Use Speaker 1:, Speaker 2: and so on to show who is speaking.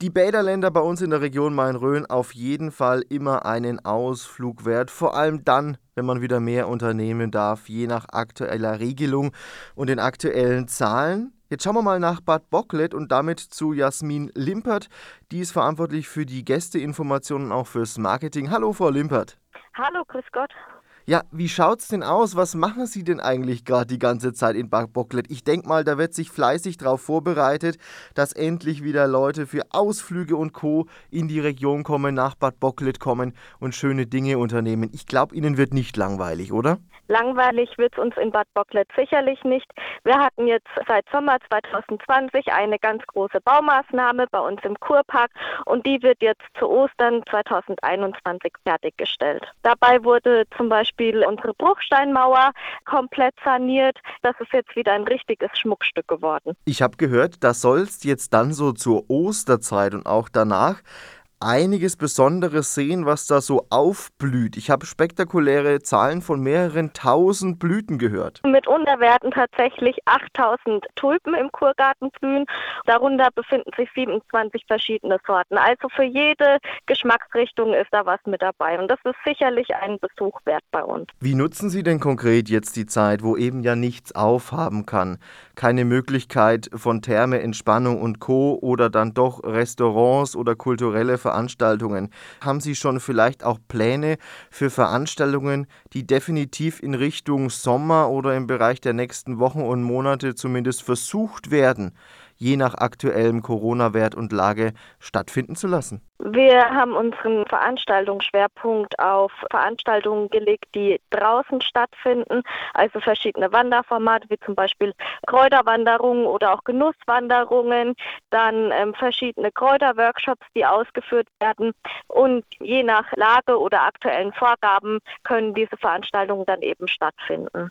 Speaker 1: Die Bäderländer bei uns in der Region Main-Rhön auf jeden Fall immer einen Ausflug wert, vor allem dann, wenn man wieder mehr unternehmen darf, je nach aktueller Regelung und den aktuellen Zahlen. Jetzt schauen wir mal nach Bad Bocklet und damit zu Jasmin Limpert. Die ist verantwortlich für die Gästeinformationen und auch fürs Marketing. Hallo, Frau Limpert.
Speaker 2: Hallo, grüß Gott.
Speaker 1: Ja, wie schaut's denn aus? Was machen Sie denn eigentlich gerade die ganze Zeit in Bad Bocklet? Ich denke mal, da wird sich fleißig darauf vorbereitet, dass endlich wieder Leute für Ausflüge und Co. in die Region kommen, nach Bad Bocklet kommen und schöne Dinge unternehmen. Ich glaube, Ihnen wird nicht langweilig, oder?
Speaker 2: Langweilig wird es uns in Bad Bocklet sicherlich nicht. Wir hatten jetzt seit Sommer 2020 eine ganz große Baumaßnahme bei uns im Kurpark und die wird jetzt zu Ostern 2021 fertiggestellt. Dabei wurde zum Beispiel unsere Bruchsteinmauer komplett saniert. Das ist jetzt wieder ein richtiges Schmuckstück geworden.
Speaker 1: Ich habe gehört, da soll es jetzt dann so zur Osterzeit und auch danach einiges Besonderes sehen, was da so aufblüht. Ich habe spektakuläre Zahlen von mehreren tausend Blüten gehört.
Speaker 2: Mitunter werden tatsächlich 8000 Tulpen im Kurgarten blühen. Darunter befinden sich 27 verschiedene Sorten. Also für jede Geschmacksrichtung ist da was mit dabei. Und das ist sicherlich ein Besuch wert bei uns.
Speaker 1: Wie nutzen Sie denn konkret jetzt die Zeit, wo eben ja nichts aufhaben kann? Keine Möglichkeit von Therme, Entspannung und Co. oder dann doch Restaurants oder kulturelle Veranstaltungen? Haben Sie schon vielleicht auch Pläne für Veranstaltungen, die definitiv in Richtung Sommer oder im Bereich der nächsten Wochen und Monate zumindest versucht werden, je nach aktuellem Corona-Wert und Lage stattfinden zu lassen?
Speaker 2: Wir haben unseren Veranstaltungsschwerpunkt auf Veranstaltungen gelegt, die draußen stattfinden, also verschiedene Wanderformate wie zum Beispiel Kräuterwanderungen oder auch Genusswanderungen, dann ähm, verschiedene Kräuterworkshops, die ausgeführt werden und je nach Lage oder aktuellen Vorgaben können diese Veranstaltungen dann eben stattfinden.